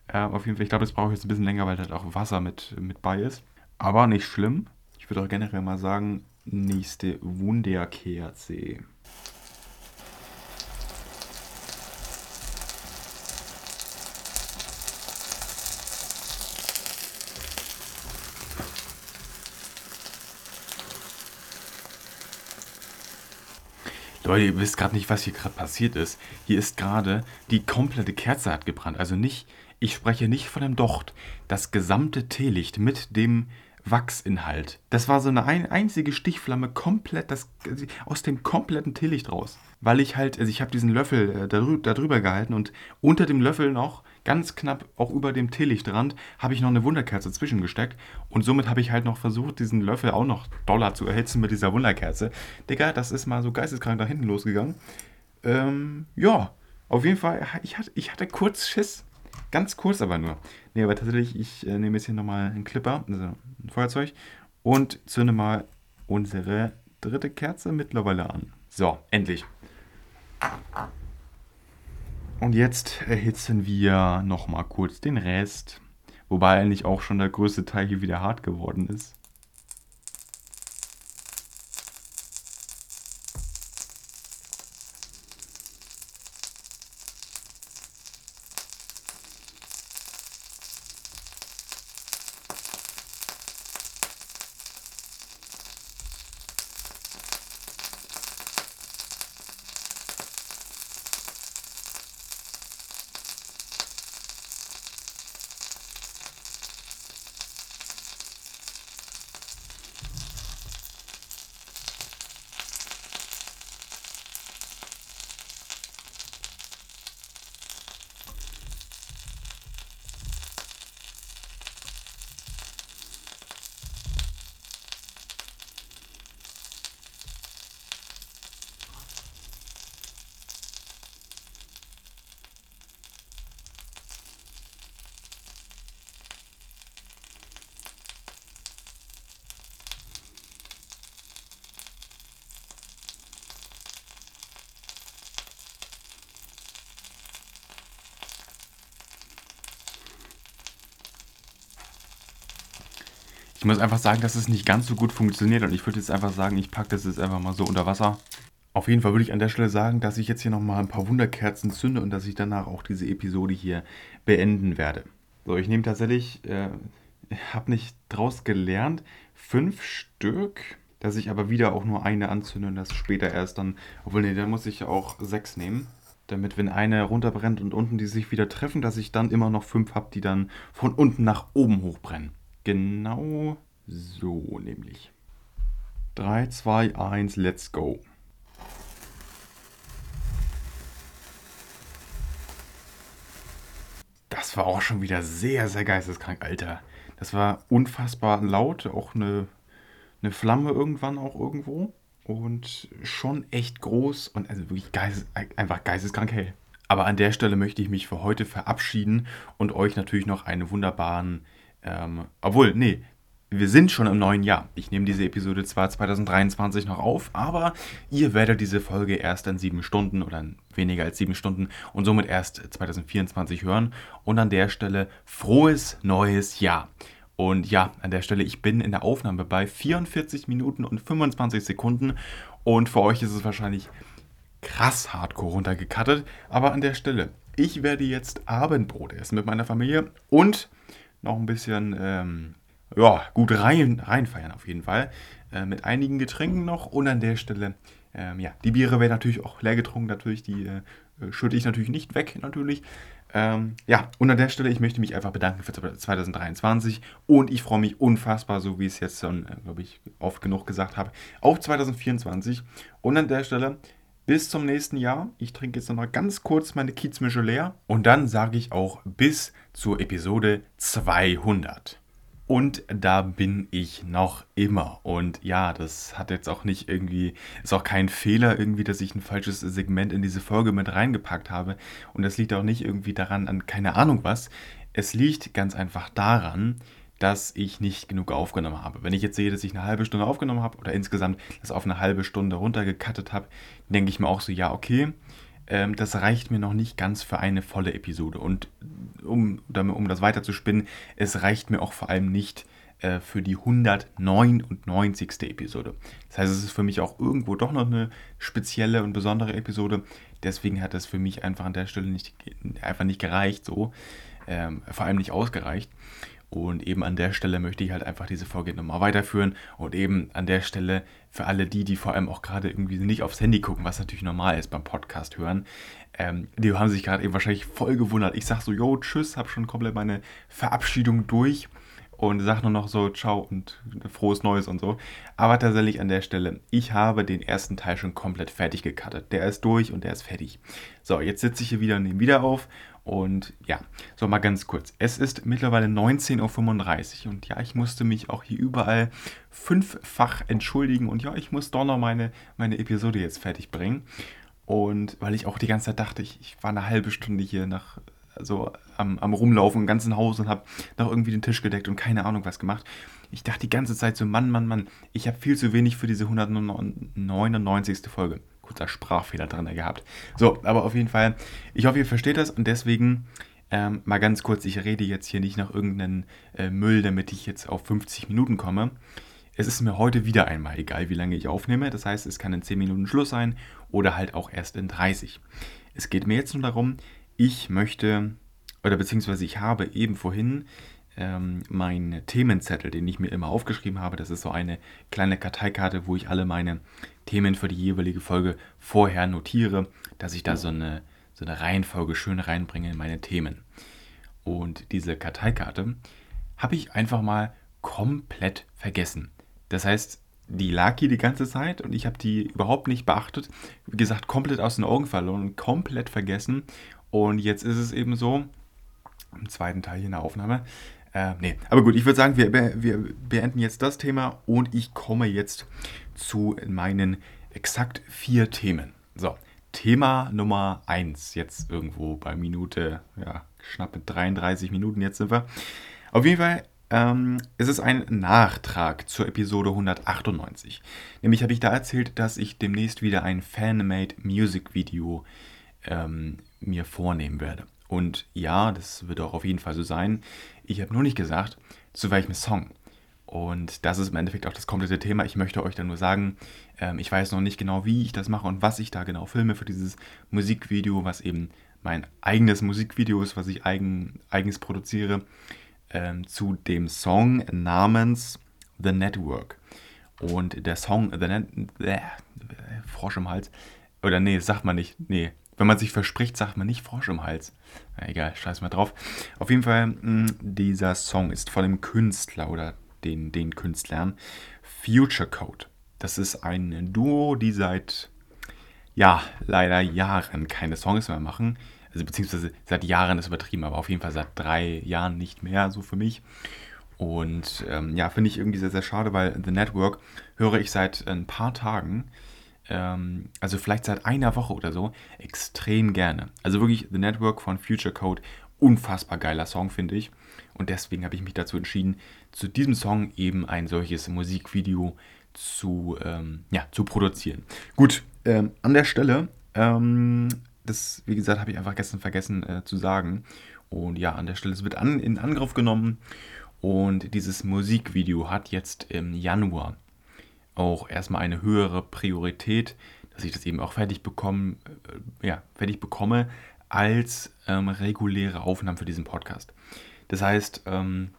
A: Äh, auf jeden Fall, ich glaube, das brauche ich jetzt ein bisschen länger, weil da auch Wasser mit, mit bei ist. Aber nicht schlimm. Ich würde auch generell mal sagen, nächste Wunderkerze. Leute, ihr wisst gerade nicht, was hier gerade passiert ist. Hier ist gerade die komplette Kerze hat gebrannt. Also nicht, ich spreche nicht von dem Docht. Das gesamte Teelicht mit dem Wachsinhalt. Das war so eine ein, einzige Stichflamme komplett das, aus dem kompletten Teelicht raus. Weil ich halt, also ich habe diesen Löffel äh, darüber, darüber gehalten und unter dem Löffel noch, ganz knapp auch über dem Teelichtrand, habe ich noch eine Wunderkerze zwischengesteckt. Und somit habe ich halt noch versucht, diesen Löffel auch noch doller zu erhitzen mit dieser Wunderkerze. Digga, das ist mal so geisteskrank da hinten losgegangen. Ähm, ja, auf jeden Fall, ich hatte, ich hatte kurz Schiss. Ganz kurz aber nur. Nee, aber tatsächlich, ich äh, nehme jetzt hier nochmal einen Clipper, also ein Feuerzeug, und zünde mal unsere dritte Kerze mittlerweile an. So, endlich. Und jetzt erhitzen wir nochmal kurz den Rest. Wobei eigentlich auch schon der größte Teil hier wieder hart geworden ist. Ich muss einfach sagen, dass es nicht ganz so gut funktioniert und ich würde jetzt einfach sagen, ich packe das jetzt einfach mal so unter Wasser. Auf jeden Fall würde ich an der Stelle sagen, dass ich jetzt hier nochmal ein paar Wunderkerzen zünde und dass ich danach auch diese Episode hier beenden werde. So, ich nehme tatsächlich, äh, habe nicht draus gelernt, fünf Stück, dass ich aber wieder auch nur eine anzünde und das später erst dann, obwohl nee, dann muss ich ja auch sechs nehmen damit wenn eine runterbrennt und unten die sich wieder treffen, dass ich dann immer noch fünf habe, die dann von unten nach oben hochbrennen. Genau so nämlich. 3, 2, 1, let's go. Das war auch schon wieder sehr, sehr geisteskrank, Alter. Das war unfassbar laut, auch eine, eine Flamme irgendwann auch irgendwo. Und schon echt groß und also wirklich geistes, einfach geisteskrank hell. Aber an der Stelle möchte ich mich für heute verabschieden und euch natürlich noch einen wunderbaren ähm, obwohl, nee, wir sind schon im neuen Jahr. Ich nehme diese Episode zwar 2023 noch auf, aber ihr werdet diese Folge erst in sieben Stunden oder in weniger als sieben Stunden und somit erst 2024 hören. Und an der Stelle frohes neues Jahr. Und ja, an der Stelle, ich bin in der Aufnahme bei 44 Minuten und 25 Sekunden. Und für euch ist es wahrscheinlich krass hardcore runtergekattet. Aber an der Stelle, ich werde jetzt Abendbrot essen mit meiner Familie und noch ein bisschen ähm, ja, gut rein, reinfeiern auf jeden Fall. Äh, mit einigen Getränken noch und an der Stelle, ähm, ja, die Biere werden natürlich auch leer getrunken, natürlich die äh, schütte ich natürlich nicht weg, natürlich. Ähm, ja, und an der Stelle, ich möchte mich einfach bedanken für 2023 und ich freue mich unfassbar, so wie ich es jetzt schon, äh, glaube ich, oft genug gesagt habe, auf 2024. Und an der Stelle, bis zum nächsten Jahr. Ich trinke jetzt noch mal ganz kurz meine Kiezmische leer und dann sage ich auch bis zur Episode 200. Und da bin ich noch immer. Und ja, das hat jetzt auch nicht irgendwie, ist auch kein Fehler irgendwie, dass ich ein falsches Segment in diese Folge mit reingepackt habe. Und das liegt auch nicht irgendwie daran an keine Ahnung was. Es liegt ganz einfach daran, dass ich nicht genug aufgenommen habe. Wenn ich jetzt sehe, dass ich eine halbe Stunde aufgenommen habe oder insgesamt das auf eine halbe Stunde runtergekattet habe, denke ich mir auch so, ja, okay, ähm, das reicht mir noch nicht ganz für eine volle Episode. Und um, um das weiter zu spinnen, es reicht mir auch vor allem nicht äh, für die 199. Episode. Das heißt, es ist für mich auch irgendwo doch noch eine spezielle und besondere Episode. Deswegen hat es für mich einfach an der Stelle nicht, einfach nicht gereicht, so. Ähm, vor allem nicht ausgereicht. Und eben an der Stelle möchte ich halt einfach diese Folge nochmal weiterführen und eben an der Stelle für alle die, die vor allem auch gerade irgendwie nicht aufs Handy gucken, was natürlich normal ist beim Podcast hören, ähm, die haben sich gerade eben wahrscheinlich voll gewundert. Ich sag so, yo, tschüss, hab schon komplett meine Verabschiedung durch und sag nur noch so, ciao und frohes Neues und so. Aber tatsächlich an der Stelle, ich habe den ersten Teil schon komplett fertig gecuttet. Der ist durch und der ist fertig. So, jetzt sitze ich hier wieder und nehme wieder auf und ja, so mal ganz kurz. Es ist mittlerweile 19.35 Uhr und ja, ich musste mich auch hier überall fünffach entschuldigen und ja, ich muss doch noch meine, meine Episode jetzt fertig bringen. Und weil ich auch die ganze Zeit dachte, ich, ich war eine halbe Stunde hier nach so am, am Rumlaufen im ganzen Haus und habe noch irgendwie den Tisch gedeckt und keine Ahnung was gemacht. Ich dachte die ganze Zeit so, Mann, Mann, Mann, ich habe viel zu wenig für diese 199. Folge kurzer Sprachfehler drin gehabt. So, aber auf jeden Fall, ich hoffe, ihr versteht das und deswegen ähm, mal ganz kurz, ich rede jetzt hier nicht nach irgendeinem äh, Müll, damit ich jetzt auf 50 Minuten komme. Es ist mir heute wieder einmal egal, wie lange ich aufnehme. Das heißt, es kann in 10 Minuten Schluss sein oder halt auch erst in 30. Es geht mir jetzt nur darum, ich möchte, oder beziehungsweise ich habe eben vorhin ähm, mein Themenzettel, den ich mir immer aufgeschrieben habe. Das ist so eine kleine Karteikarte, wo ich alle meine Themen für die jeweilige Folge vorher notiere, dass ich da so eine, so eine Reihenfolge schön reinbringe in meine Themen. Und diese Karteikarte habe ich einfach mal komplett vergessen. Das heißt, die lag hier die ganze Zeit und ich habe die überhaupt nicht beachtet. Wie gesagt, komplett aus den Augen verloren, komplett vergessen. Und jetzt ist es eben so, im zweiten Teil hier in der Aufnahme, äh, nee, aber gut, ich würde sagen, wir, wir beenden jetzt das Thema und ich komme jetzt zu meinen exakt vier Themen. So, Thema Nummer 1, jetzt irgendwo bei Minute, ja, knappe 33 Minuten, jetzt sind wir. Auf jeden Fall ähm, ist es ein Nachtrag zur Episode 198. Nämlich habe ich da erzählt, dass ich demnächst wieder ein Fan-Made Music Video ähm, mir vornehmen werde. Und ja, das wird auch auf jeden Fall so sein. Ich habe nur nicht gesagt, zu welchem Song. Und das ist im Endeffekt auch das komplette Thema. Ich möchte euch dann nur sagen, ähm, ich weiß noch nicht genau, wie ich das mache und was ich da genau filme für dieses Musikvideo, was eben mein eigenes Musikvideo ist, was ich eigen, eigens produziere, ähm, zu dem Song namens The Network. Und der Song The Net... Äh, Frosch im Hals. Oder nee, sagt man nicht. Nee, wenn man sich verspricht, sagt man nicht Frosch im Hals. Na egal, scheiß mal drauf. Auf jeden Fall, mh, hm, dieser Song ist von dem Künstler oder den, den Künstlern Future Code. Das ist ein Duo, die seit, ja, leider Jahren keine Songs mehr machen. Also beziehungsweise seit Jahren ist übertrieben, aber auf jeden Fall seit drei Jahren nicht mehr, so für mich. Und ähm, ja, finde ich irgendwie sehr, sehr schade, weil The Network höre ich seit ein paar Tagen ähm, also vielleicht seit einer Woche oder so, extrem gerne. Also wirklich The Network von Future Code, unfassbar geiler Song, finde ich. Und deswegen habe ich mich dazu entschieden, zu diesem Song eben ein solches Musikvideo zu, ähm, ja, zu produzieren. Gut, ähm, an der Stelle, ähm, das, wie gesagt, habe ich einfach gestern vergessen äh, zu sagen. Und ja, an der Stelle, es wird an, in Angriff genommen. Und dieses Musikvideo hat jetzt im Januar auch erstmal eine höhere Priorität, dass ich das eben auch fertig, bekommen, äh, ja, fertig bekomme, als ähm, reguläre Aufnahmen für diesen Podcast. Das heißt, ähm,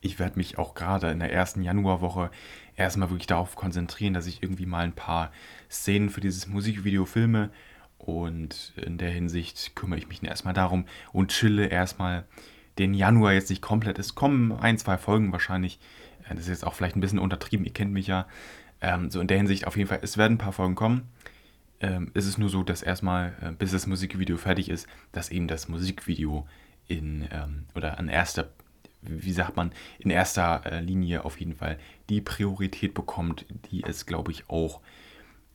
A: ich werde mich auch gerade in der ersten Januarwoche erstmal wirklich darauf konzentrieren, dass ich irgendwie mal ein paar Szenen für dieses Musikvideo filme Und in der Hinsicht kümmere ich mich erstmal darum und chille erstmal den Januar jetzt nicht komplett. Es kommen ein, zwei Folgen wahrscheinlich. Das ist jetzt auch vielleicht ein bisschen untertrieben, ihr kennt mich ja. Ähm, so in der Hinsicht auf jeden Fall, es werden ein paar Folgen kommen. Ähm, es ist nur so, dass erstmal, äh, bis das Musikvideo fertig ist, dass eben das Musikvideo in ähm, oder an erster, wie sagt man, in erster äh, Linie auf jeden Fall die Priorität bekommt, die es, glaube ich, auch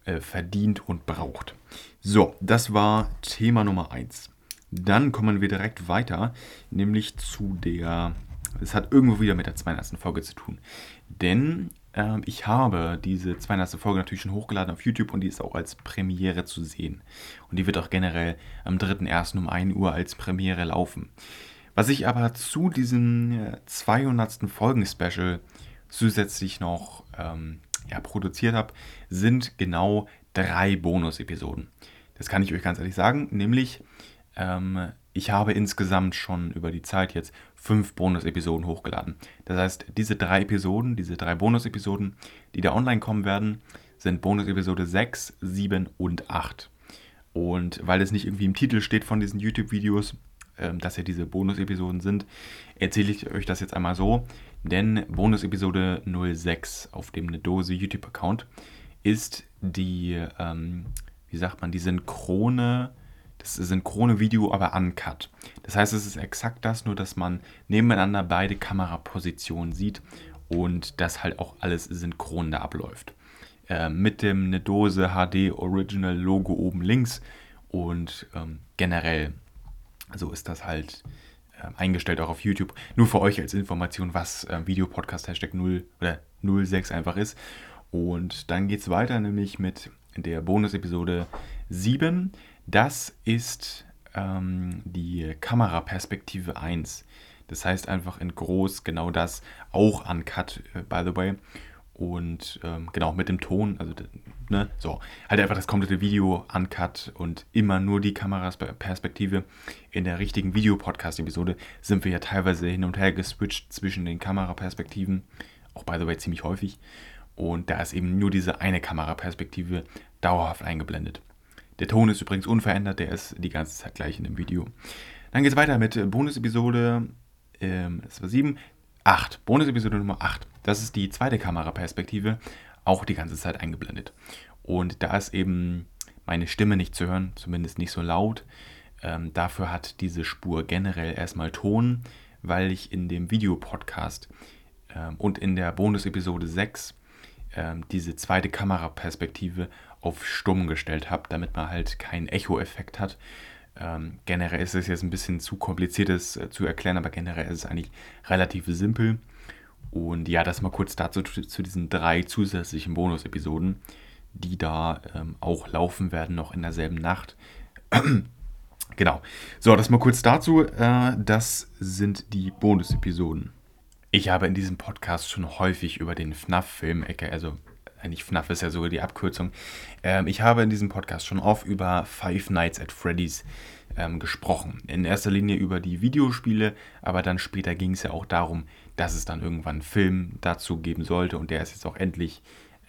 A: äh, verdient und braucht. So, das war Thema Nummer 1. Dann kommen wir direkt weiter, nämlich zu der, es hat irgendwo wieder mit der 200. Folge zu tun. Denn äh, ich habe diese 200. Folge natürlich schon hochgeladen auf YouTube und die ist auch als Premiere zu sehen. Und die wird auch generell am 3.1. um 1 Uhr als Premiere laufen. Was ich aber zu diesem 200. Äh, Folgen-Special zusätzlich noch ähm, ja, produziert habe, sind genau drei Bonus-Episoden. Das kann ich euch ganz ehrlich sagen, nämlich ähm, ich habe insgesamt schon über die Zeit jetzt fünf Bonus-Episoden hochgeladen. Das heißt, diese drei Episoden, diese drei Bonus-Episoden, die da online kommen werden, sind Bonus-Episode 6, 7 und 8. Und weil es nicht irgendwie im Titel steht von diesen YouTube-Videos, ähm, dass ja diese Bonus-Episoden sind, erzähle ich euch das jetzt einmal so. Denn Bonus-Episode 06 auf dem eine Dose YouTube-Account ist die, ähm, wie sagt man, die synchrone, das synchrone Video, aber uncut. Das heißt, es ist exakt das, nur dass man nebeneinander beide Kamerapositionen sieht und das halt auch alles synchron da abläuft. Äh, mit dem eine Dose HD Original Logo oben links und ähm, generell so ist das halt äh, eingestellt auch auf YouTube. Nur für euch als Information, was äh, Videopodcast Hashtag 0 oder 06 einfach ist. Und dann geht es weiter, nämlich mit der Bonus-Episode 7. Das ist ähm, die Kameraperspektive 1. Das heißt einfach in groß genau das, auch uncut, äh, by the way. Und ähm, genau mit dem Ton, also ne, so, halt einfach das komplette Video uncut und immer nur die Kameraperspektive. In der richtigen Videopodcast-Episode sind wir ja teilweise hin und her geswitcht zwischen den Kameraperspektiven, auch by the way ziemlich häufig. Und da ist eben nur diese eine Kameraperspektive dauerhaft eingeblendet. Der Ton ist übrigens unverändert, der ist die ganze Zeit gleich in dem Video. Dann geht es weiter mit Bonus-Episode, ähm, das war 7, 8. Bonus-Episode Nummer 8. Das ist die zweite Kameraperspektive, auch die ganze Zeit eingeblendet. Und da ist eben meine Stimme nicht zu hören, zumindest nicht so laut. Ähm, dafür hat diese Spur generell erstmal Ton, weil ich in dem Videopodcast ähm, und in der Bonus-Episode 6 ähm, diese zweite Kameraperspektive auf stumm gestellt habe, damit man halt keinen Echo-Effekt hat. Ähm, generell ist es jetzt ein bisschen zu kompliziert das äh, zu erklären, aber generell ist es eigentlich relativ simpel. Und ja, das mal kurz dazu zu diesen drei zusätzlichen Bonus-Episoden, die da ähm, auch laufen werden, noch in derselben Nacht. <clears throat> genau. So, das mal kurz dazu. Äh, das sind die Bonus-Episoden. Ich habe in diesem Podcast schon häufig über den FNAF-Film, also eigentlich FNAF ist ja sogar die Abkürzung, ähm, ich habe in diesem Podcast schon oft über Five Nights at Freddy's ähm, gesprochen. In erster Linie über die Videospiele, aber dann später ging es ja auch darum, dass es dann irgendwann einen Film dazu geben sollte und der ist jetzt auch endlich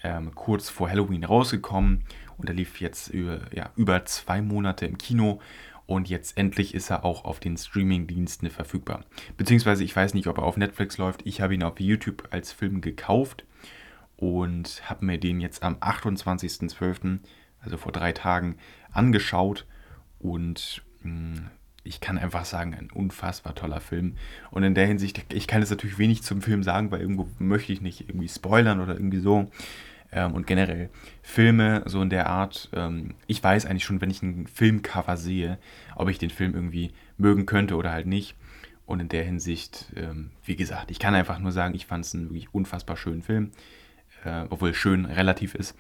A: ähm, kurz vor Halloween rausgekommen und er lief jetzt über, ja, über zwei Monate im Kino und jetzt endlich ist er auch auf den Streaming-Diensten verfügbar. Beziehungsweise ich weiß nicht, ob er auf Netflix läuft. Ich habe ihn auf YouTube als Film gekauft und habe mir den jetzt am 28.12., also vor drei Tagen, angeschaut. Und mh, hm, ich kann einfach sagen, ein unfassbar toller Film. Und in der Hinsicht, ich kann jetzt natürlich wenig zum Film sagen, weil irgendwo möchte ich nicht irgendwie spoilern oder irgendwie so ähm, und generell Filme so in der Art. Ähm, ich weiß eigentlich schon, wenn ich einen Filmcover sehe, ob ich den Film irgendwie mögen könnte oder halt nicht. Und in der Hinsicht, ähm, wie gesagt, ich kann einfach nur sagen, ich fand es einen wirklich unfassbar schönen Film, äh, obwohl schön relativ ist.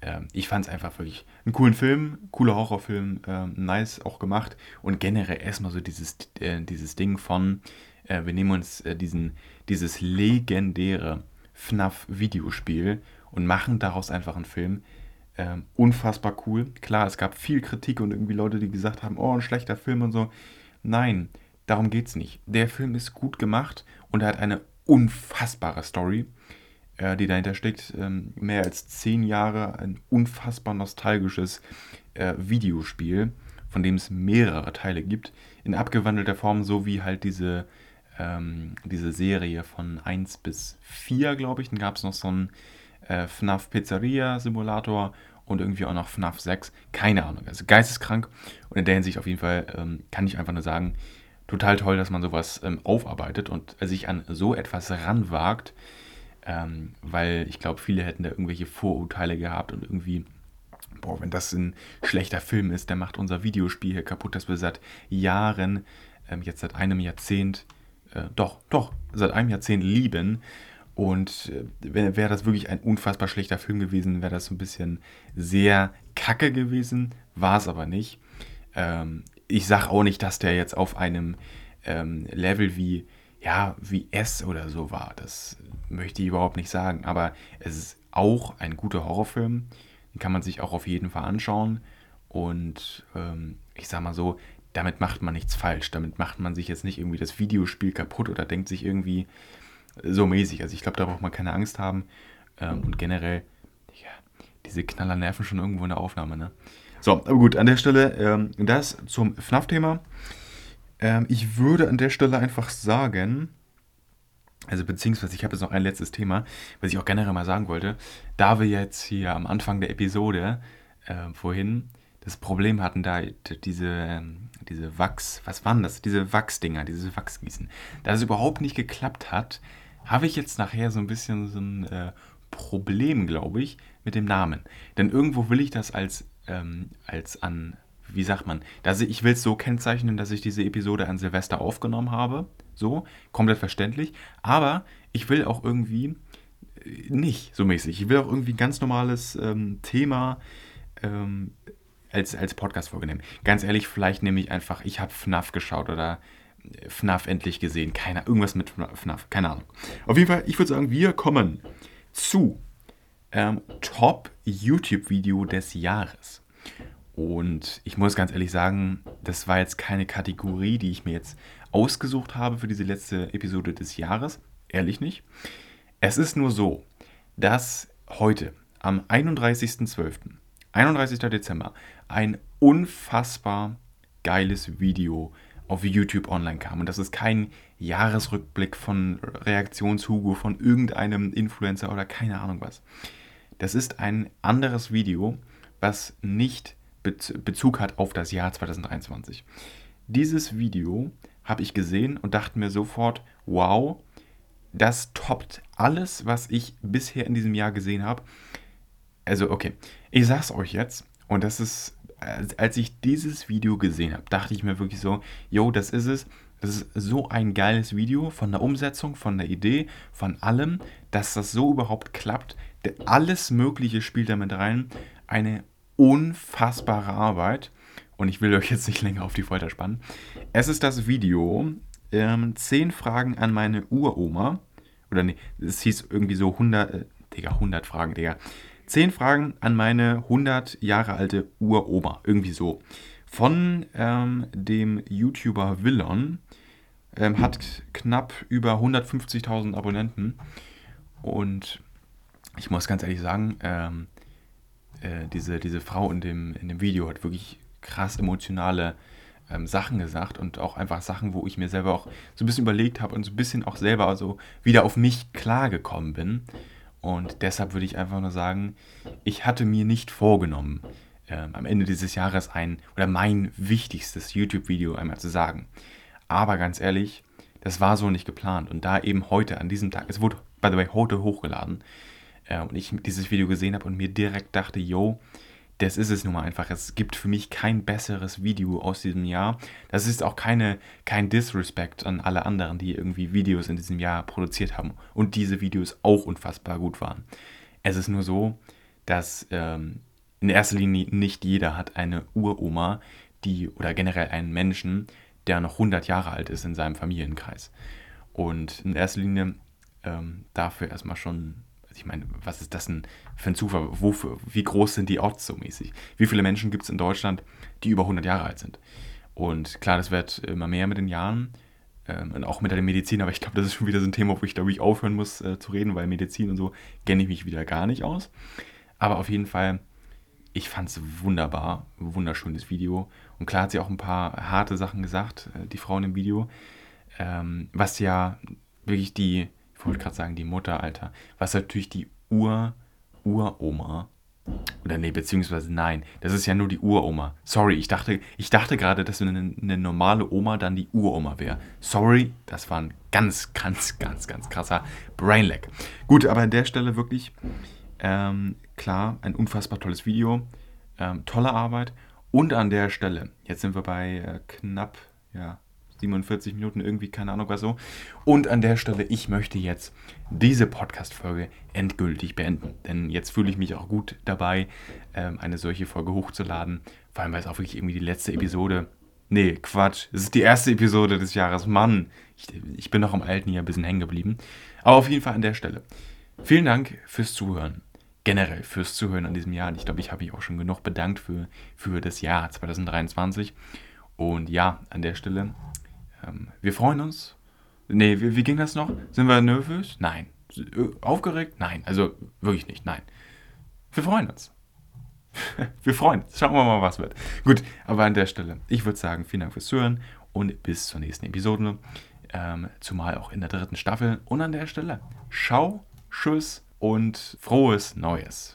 A: Äh, ich fand es einfach wirklich einen coolen Film, cooler Horrorfilm, äh, nice auch gemacht und generell erstmal so dieses, äh, dieses Ding von, äh, wir nehmen uns äh, diesen, dieses legendäre FNAF-Videospiel und machen daraus einfach einen Film. Ähm, unfassbar cool. Klar, es gab viel Kritik und irgendwie Leute, die gesagt haben, oh, ein schlechter Film und so. Nein, darum geht es nicht. Der Film ist gut gemacht und er hat eine unfassbare Story, äh, die dahinter steckt. Ähm, mehr als zehn Jahre, ein unfassbar nostalgisches äh, Videospiel, von dem es mehrere Teile gibt, in abgewandelter Form, so wie halt diese, ähm, diese Serie von 1 bis 4, glaube ich. Dann gab es noch so einen äh, FNAF Pizzeria Simulator und irgendwie auch noch FNAF 6. Keine Ahnung, also geisteskrank. Und in der Hinsicht auf jeden Fall ähm, kann ich einfach nur sagen, total toll, dass man sowas ähm, aufarbeitet und sich an so etwas ranwagt, ähm, weil ich glaube, viele hätten da irgendwelche Vorurteile gehabt und irgendwie, boah, wenn das ein schlechter Film ist, der macht unser Videospiel hier kaputt, das wir seit Jahren, ähm, jetzt seit einem Jahrzehnt, äh, doch, doch, seit einem Jahrzehnt lieben. Und äh, wäre das wirklich ein unfassbar schlechter Film gewesen, wäre das so ein bisschen sehr kacke gewesen, war es aber nicht. Ähm, ich sage auch nicht, dass der jetzt auf einem ähm, Level wie, ja, wie S oder so war. Das möchte ich überhaupt nicht sagen. Aber es ist auch ein guter Horrorfilm. Den kann man sich auch auf jeden Fall anschauen. Und ähm, ich sag mal so, damit macht man nichts falsch. Damit macht man sich jetzt nicht irgendwie das Videospiel kaputt oder denkt sich irgendwie so mäßig. Also ich glaube, da braucht man keine Angst haben. Ähm, und generell, ja, diese Knaller nerven schon irgendwo in der Aufnahme, ne? So, aber gut, an der Stelle ähm, das zum FNAF-Thema. Ähm, ich würde an der Stelle einfach sagen, also beziehungsweise ich habe jetzt noch ein letztes Thema, was ich auch generell mal sagen wollte. Da wir jetzt hier am Anfang der Episode äh, vorhin das Problem hatten, da diese, ähm, diese Wachs, was waren das? Diese Wachsdinger, diese Wachsgießen. Da es überhaupt nicht geklappt hat, habe ich jetzt nachher so ein bisschen so ein äh, Problem, glaube ich, mit dem Namen. Denn irgendwo will ich das als ähm, als an, wie sagt man, dass ich, ich will es so kennzeichnen, dass ich diese Episode an Silvester aufgenommen habe. So, komplett verständlich. Aber ich will auch irgendwie äh, nicht so mäßig. Ich will auch irgendwie ein ganz normales ähm, Thema ähm, als, als Podcast-Folge nehmen. Ganz ehrlich, vielleicht nehme ich einfach, ich habe FNAF geschaut oder äh, FNAF endlich gesehen. Keine, irgendwas mit FNAF, keine Ahnung. Auf jeden Fall, ich würde sagen, wir kommen zu ähm, Top YouTube-Video des Jahres. Und ich muss ganz ehrlich sagen, das war jetzt keine Kategorie, die ich mir jetzt ausgesucht habe für diese letzte Episode des Jahres. Ehrlich nicht. Es ist nur so, dass heute am 31.12., 31. Dezember, ein unfassbar geiles Video auf YouTube online kam. Und das ist kein Jahresrückblick von Reaktionshugo von irgendeinem Influencer oder keine Ahnung was. Das ist ein anderes Video, was nicht Bezug hat auf das Jahr 2023. Dieses Video habe ich gesehen und dachte mir sofort, wow, das toppt alles, was ich bisher in diesem Jahr gesehen habe. Also, okay, ich sag's euch jetzt und das ist, als ich dieses Video gesehen habe, dachte ich mir wirklich so, yo, das ist es. Das ist so ein geiles Video von der Umsetzung, von der Idee, von allem, dass das so überhaupt klappt. Alles Mögliche spielt damit rein. Eine unfassbare Arbeit. Und ich will euch jetzt nicht länger auf die Folter spannen. Es ist das Video ähm, 10 Fragen an meine Uroma. Oder nee, es hieß irgendwie so 100, äh, Digga, 100 Fragen, Digga. 10 Fragen an meine 100 Jahre alte Uroma. Irgendwie so. Von ähm, dem YouTuber Willon. Ähm, hat knapp über 150.000 Abonnenten. Und ich muss ganz ehrlich sagen, ähm, äh, diese, diese Frau in dem, in dem Video hat wirklich krass emotionale ähm, Sachen gesagt und auch einfach Sachen, wo ich mir selber auch so ein bisschen überlegt habe und so ein bisschen auch selber also wieder auf mich klargekommen bin. Und deshalb würde ich einfach nur sagen, ich hatte mir nicht vorgenommen, ähm, am Ende dieses Jahres ein oder mein wichtigstes YouTube-Video einmal zu sagen. Aber ganz ehrlich, das war so nicht geplant. Und da eben heute, an diesem Tag, es wurde, by the way, heute hochgeladen, äh, und ich dieses Video gesehen habe und mir direkt dachte, yo, das ist es nun mal einfach. Es gibt für mich kein besseres Video aus diesem Jahr. Das ist auch keine, kein Disrespect an alle anderen, die irgendwie Videos in diesem Jahr produziert haben und diese Videos auch unfassbar gut waren. Es ist nur so, dass ähm, in erster Linie nicht jeder hat eine Uroma, die oder generell einen Menschen, der noch 100 Jahre alt ist in seinem Familienkreis. Und in erster Linie ähm, dafür erstmal schon ich meine, was ist das denn für ein Zufall? Wofür, wie groß sind die Odds so mäßig? Wie viele Menschen gibt es in Deutschland, die über 100 Jahre alt sind? Und klar, das wird immer mehr mit den Jahren ähm, und auch mit der Medizin, aber ich glaube, das ist schon wieder so ein Thema, wo ich, glaube ich, aufhören muss äh, zu reden, weil Medizin und so kenne ich mich wieder gar nicht aus. Aber auf jeden Fall, ich fand es wunderbar, wunderschönes Video. Und klar hat sie auch ein paar harte Sachen gesagt, äh, die Frauen im Video. Ähm, was ja wirklich die, wollte gerade sagen, die Mutter, Alter, was natürlich die Ur, Uroma oder nee, beziehungsweise nein, das ist ja nur die Uroma. Sorry, ich dachte, ich dachte gerade, dass eine, eine normale Oma dann die Uroma wäre. Sorry, das war ein ganz, ganz, ganz, ganz krasser Brainlag. Gut, aber an der Stelle wirklich, ähm, klar, ein unfassbar tolles Video, ähm, tolle Arbeit. Und an der Stelle, jetzt sind wir bei äh, knapp, ja, 47 Minuten, irgendwie, keine Ahnung was so. Und an der Stelle, ich möchte jetzt diese Podcast-Folge endgültig beenden. Denn jetzt fühle ich mich auch gut dabei, ähm, eine solche Folge hochzuladen. Vor allem, weil es auch wirklich irgendwie die letzte Episode. Nee, Quatsch. Es ist die erste Episode des Jahres. Mann, ich, ich bin noch am alten hier ein bisschen hängen geblieben. Aber auf jeden Fall an der Stelle. Vielen Dank fürs Zuhören. Generell fürs Zuhören an diesem Jahr. Ich glaube, ich habe mich auch schon genug bedankt für, für das Jahr 2023. Und ja, an der Stelle ähm, wir freuen uns. Nee, wie, wie ging das noch? Sind wir nervös? Nein. Äh, aufgeregt? Nein. Also wirklich nicht. Nein. Wir freuen uns. <laughs> wir freuen uns. Schauen wir mal, was wird. Gut, aber an der Stelle, ich würde sagen, vielen Dank fürs Zuhören und bis zur nächsten Episode. Ähm, zumal auch in der dritten Staffel. Und an der Stelle, schau, tschüss und frohes Neues.